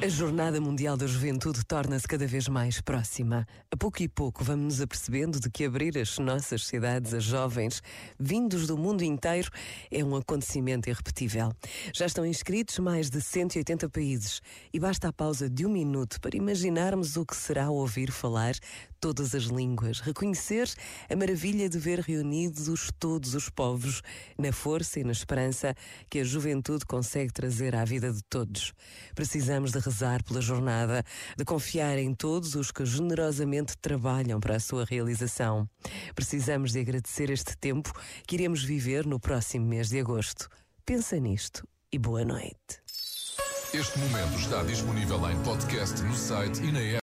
A Jornada Mundial da Juventude torna-se cada vez mais próxima. A pouco e pouco vamos nos apercebendo de que abrir as nossas cidades a jovens vindos do mundo inteiro é um acontecimento irrepetível. Já estão inscritos mais de 180 países e basta a pausa de um minuto para imaginarmos o que será ouvir falar todas as línguas, reconhecer a maravilha de ver reunidos todos os povos na força e na esperança que a juventude consegue trazer à vida de todos. Precisamos de rezar pela jornada, de confiar em todos os que generosamente trabalham para a sua realização. Precisamos de agradecer este tempo que iremos viver no próximo mês de agosto. Pensa nisto e boa noite. Este momento está disponível em podcast no site e na app.